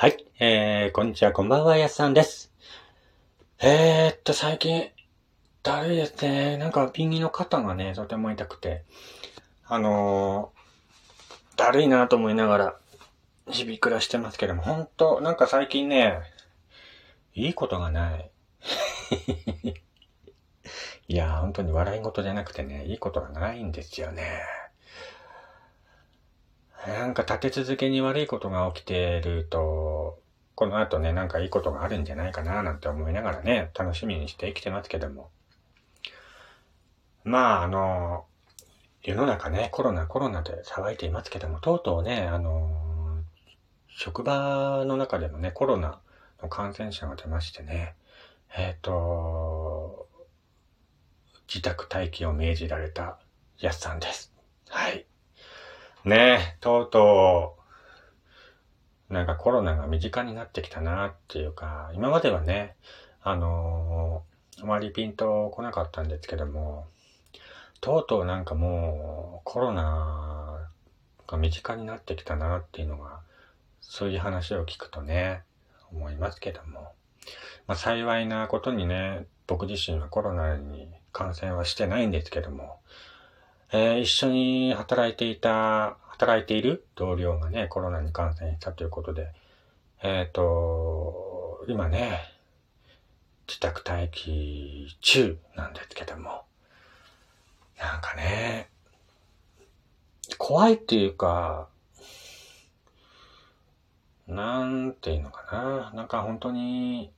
はい。えー、こんにちは、こんばんは、やすさんです。えーっと、最近、だるいですね。なんか、右の肩がね、とても痛くて、あのー、だるいなと思いながら、日々暮らしてますけども、ほんと、なんか最近ね、いいことがない。いやー、本当に笑い事じゃなくてね、いいことがないんですよね。なんか立て続けに悪いことが起きてると、この後ね、なんかいいことがあるんじゃないかななんて思いながらね、楽しみにして生きてますけども。まあ、あの、世の中ね、コロナコロナで騒いでいますけども、とうとうね、あの、職場の中でもね、コロナの感染者が出ましてね、えっ、と、自宅待機を命じられたやすさんです。はい。ねえ、とうとう、なんかコロナが身近になってきたなっていうか、今まではね、あのーあまりピンと来なかったんですけども、とうとうなんかもうコロナが身近になってきたなっていうのが、そういう話を聞くとね、思いますけども。まあ幸いなことにね、僕自身はコロナに感染はしてないんですけども、えー一緒に働いていた、働いている同僚がね、コロナに感染したということで、えっ、と、今ね、自宅待機中なんですけども、なんかね、怖いっていうか、なんていうのかな、なんか本当に、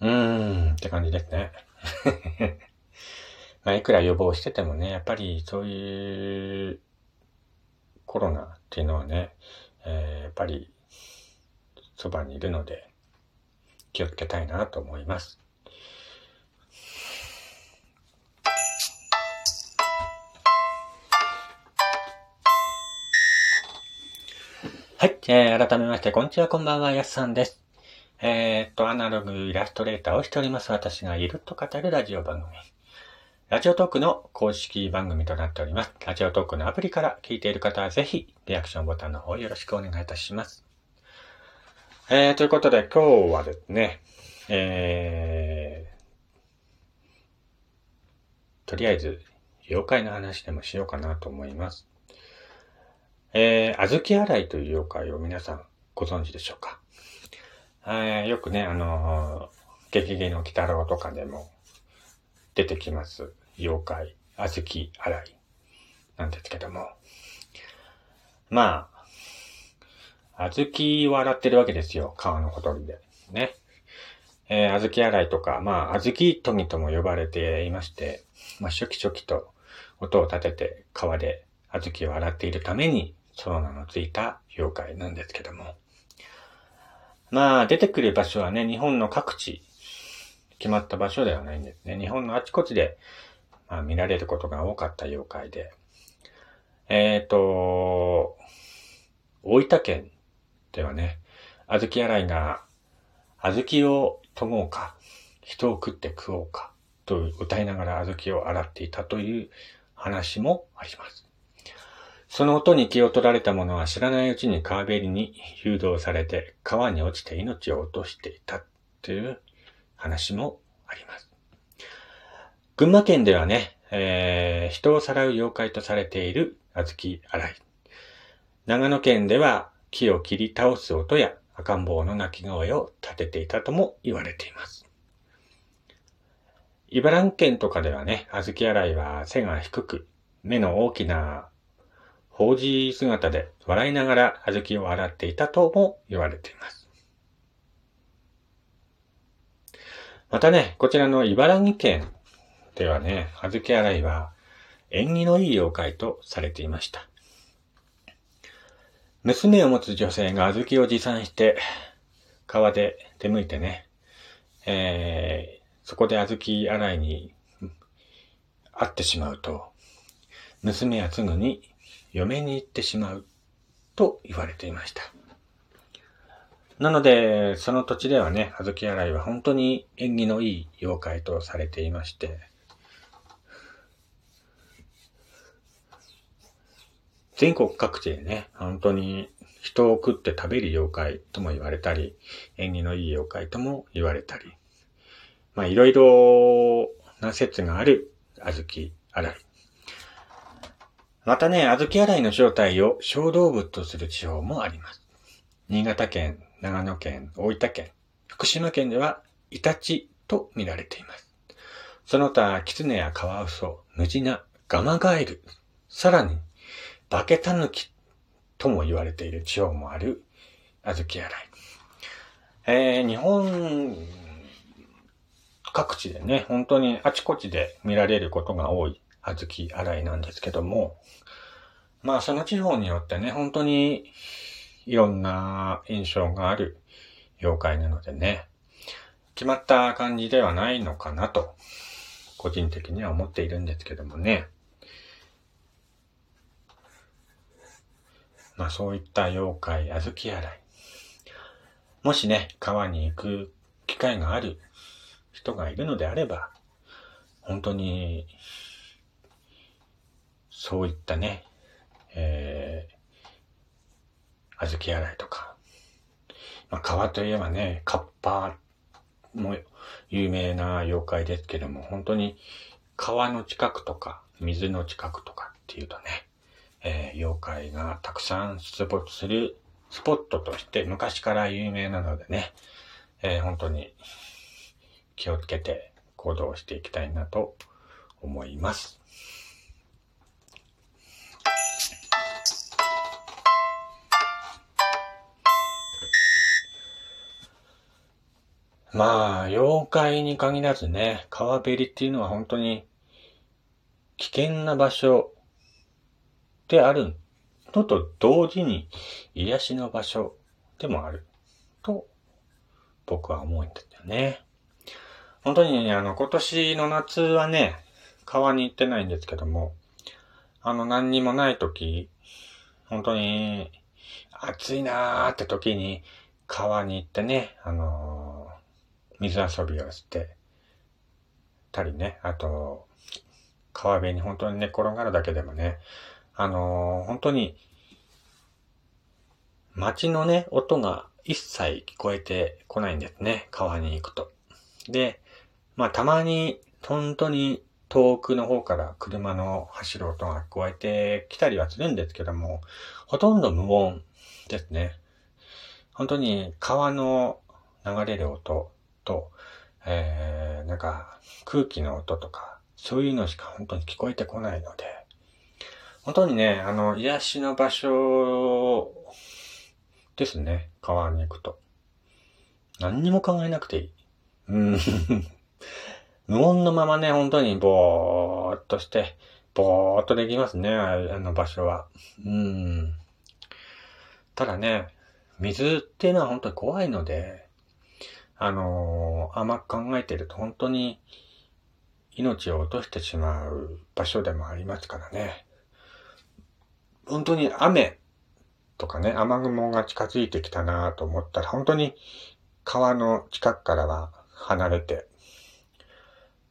うーんって感じですね。まあ、いくら予防しててもね、やっぱりそういうコロナっていうのはね、えーやっぱりそばにいるので気をつけたいなと思います。はい、えー改めまして、こんにちは、こんばんは、やすさんです。えーっと、アナログイラストレーターをしております私がいると語るラジオ番組。ラジオトークの公式番組となっております。ラジオトークのアプリから聞いている方はぜひ、リアクションボタンの方よろしくお願いいたします。えー、ということで今日はですね、えー、とりあえず、妖怪の話でもしようかなと思います。えー、あずき洗いという妖怪を皆さんご存知でしょうか？えーよくね、あのー、激芸の鬼太郎とかでも出てきます。妖怪、あずき洗いなんですけども。まあ、あずきを洗ってるわけですよ。川のほとりで。ね。えー、あずき洗いとか、まあ、あずき研ぎとも呼ばれていまして、まあ、初期初期と音を立てて川であずきを洗っているために、その名のついた妖怪なんですけども。まあ、出てくる場所はね、日本の各地、決まった場所ではないんですね。日本のあちこちで、まあ、見られることが多かった妖怪で。えっ、と、大分県ではね、小豆洗いが、小豆を研ごうか、人を食って食おうか、と歌いながら小豆を洗っていたという話もあります。その音に気を取られた者は知らないうちに川べりに誘導されて川に落ちて命を落としていたという話もあります。群馬県ではね、えー人をさらう妖怪とされている小豆洗い。長野県では木を切り倒す音や赤ん坊の鳴き声を立てていたとも言われています。茨城県とかではね、小豆洗いは背が低く、目の大きな法事姿で笑いながら小豆を洗っていたとも言われています。またね、こちらの茨城県ではね、小豆洗いは縁起のいい妖怪とされていました。娘を持つ女性が小豆を持参して川で出向いてね、えーそこで小豆洗いに会ってしまうと、娘はすぐに嫁に行ってしまうと言われていました。なので、その土地ではね、小豆洗いは本当に縁起のいい妖怪とされていまして、全国各地でね、本当に人を食って食べる妖怪とも言われたり、縁起のいい妖怪とも言われたり、まあいろいろな説がある小豆洗い。またね、小豆洗いの正体を小動物とする地方もあります。新潟県、長野県、大分県、福島県ではイタチと見られています。その他、キツネやカワウソ、ムジナ、ガマガエル、さらに、バケタヌキとも言われている地方もある小豆洗い。えー、日本各地でね、本当にあちこちで見られることが多い小豆洗いなんですけども、まあその地方によってね、本当にいろんな印象がある妖怪なのでね、決まった感じではないのかなと、個人的には思っているんですけどもね。まあそういった妖怪、小豆洗い。もしね、川に行く機会がある人がいるのであれば、本当に、そういったね、えー、小豆洗いとか、まあ、川といえばね、カッパも有名な妖怪ですけども、本当に川の近くとか、水の近くとかっていうとね、えー、妖怪がたくさん出没するスポットとして昔から有名なのでね、えー、本当に気をつけて行動していきたいなと思います。まあ、妖怪に限らずね、川べりっていうのは本当に危険な場所であるのと同時に癒しの場所でもあると僕は思うんですよね。本当にね、あの、今年の夏はね、川に行ってないんですけども、あの、何にもない時、本当に暑いなーって時に川に行ってね、あのー、水遊びをしてたりね、あと、川辺に本当に寝転がるだけでもね、あのー、本当に、街のね、音が一切聞こえてこないんですね。川に行くと。で、まあたまに、本当に遠くの方から車の走る音が聞こえてきたりはするんですけども、ほとんど無音ですね。本当に川の流れる音と、えー、なんか空気の音とか、そういうのしか本当に聞こえてこないので、本当にね、あの、癒しの場所ですね。川に行くと。何にも考えなくていい。うん。無音のままね、本当にぼーっとして、ぼーっとできますね、あの場所は。うん。ただね、水っていうのは本当に怖いので、あのー、甘く考えてると本当に命を落としてしまう場所でもありますからね。本当に雨とかね、雨雲が近づいてきたなと思ったら、本当に川の近くからは離れて、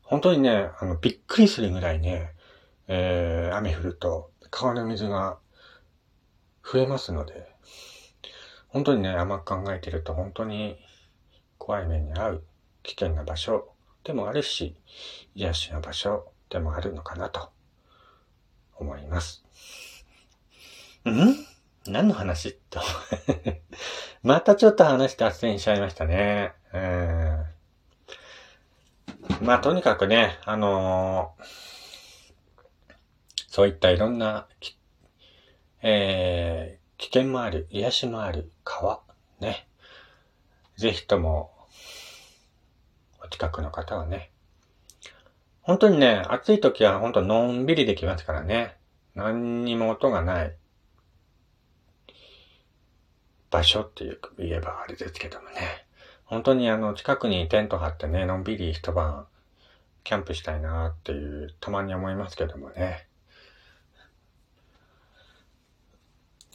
本当にね、あの、びっくりするぐらいね、えー、雨降ると川の水が増えますので、本当にね、甘く考えてると本当に怖い目に遭う危険な場所でもあるし、癒しの場所でもあるのかなと思います。ん？何の話？と またちょっと話脱線しちゃいましたね。うん。まあ、とにかくね、あのー、そういったいろんな、えー、危険もある、癒しもある川、ね。ぜひとも、お近くの方はね、本当にね、暑い時は本当のんびりできますからね。何にも音がない。場所っていう言えばあれですけどもね。本当にあの近くにテント張ってね、のんびり一晩キャンプしたいなっていう、たまに思いますけどもね。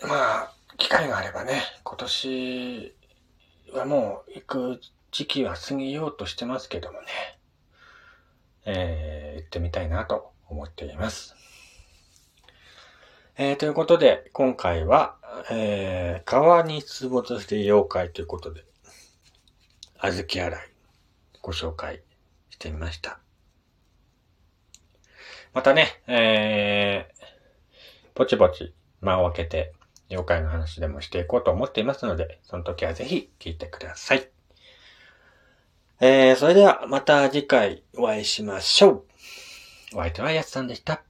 まあ、機会があればね、今年はもう行く時期は過ぎようとしてますけどもね。えー、行ってみたいなと思っています。えー、ということで、今回は、えー、川に出没して妖怪ということで、小豆洗い、ご紹介してみました。またね、えー、ぼちぼち間を空けて、妖怪の話でもしていこうと思っていますので、その時はぜひ聞いてください。えー、それではまた次回お会いしましょう。お相手はやすさんでした。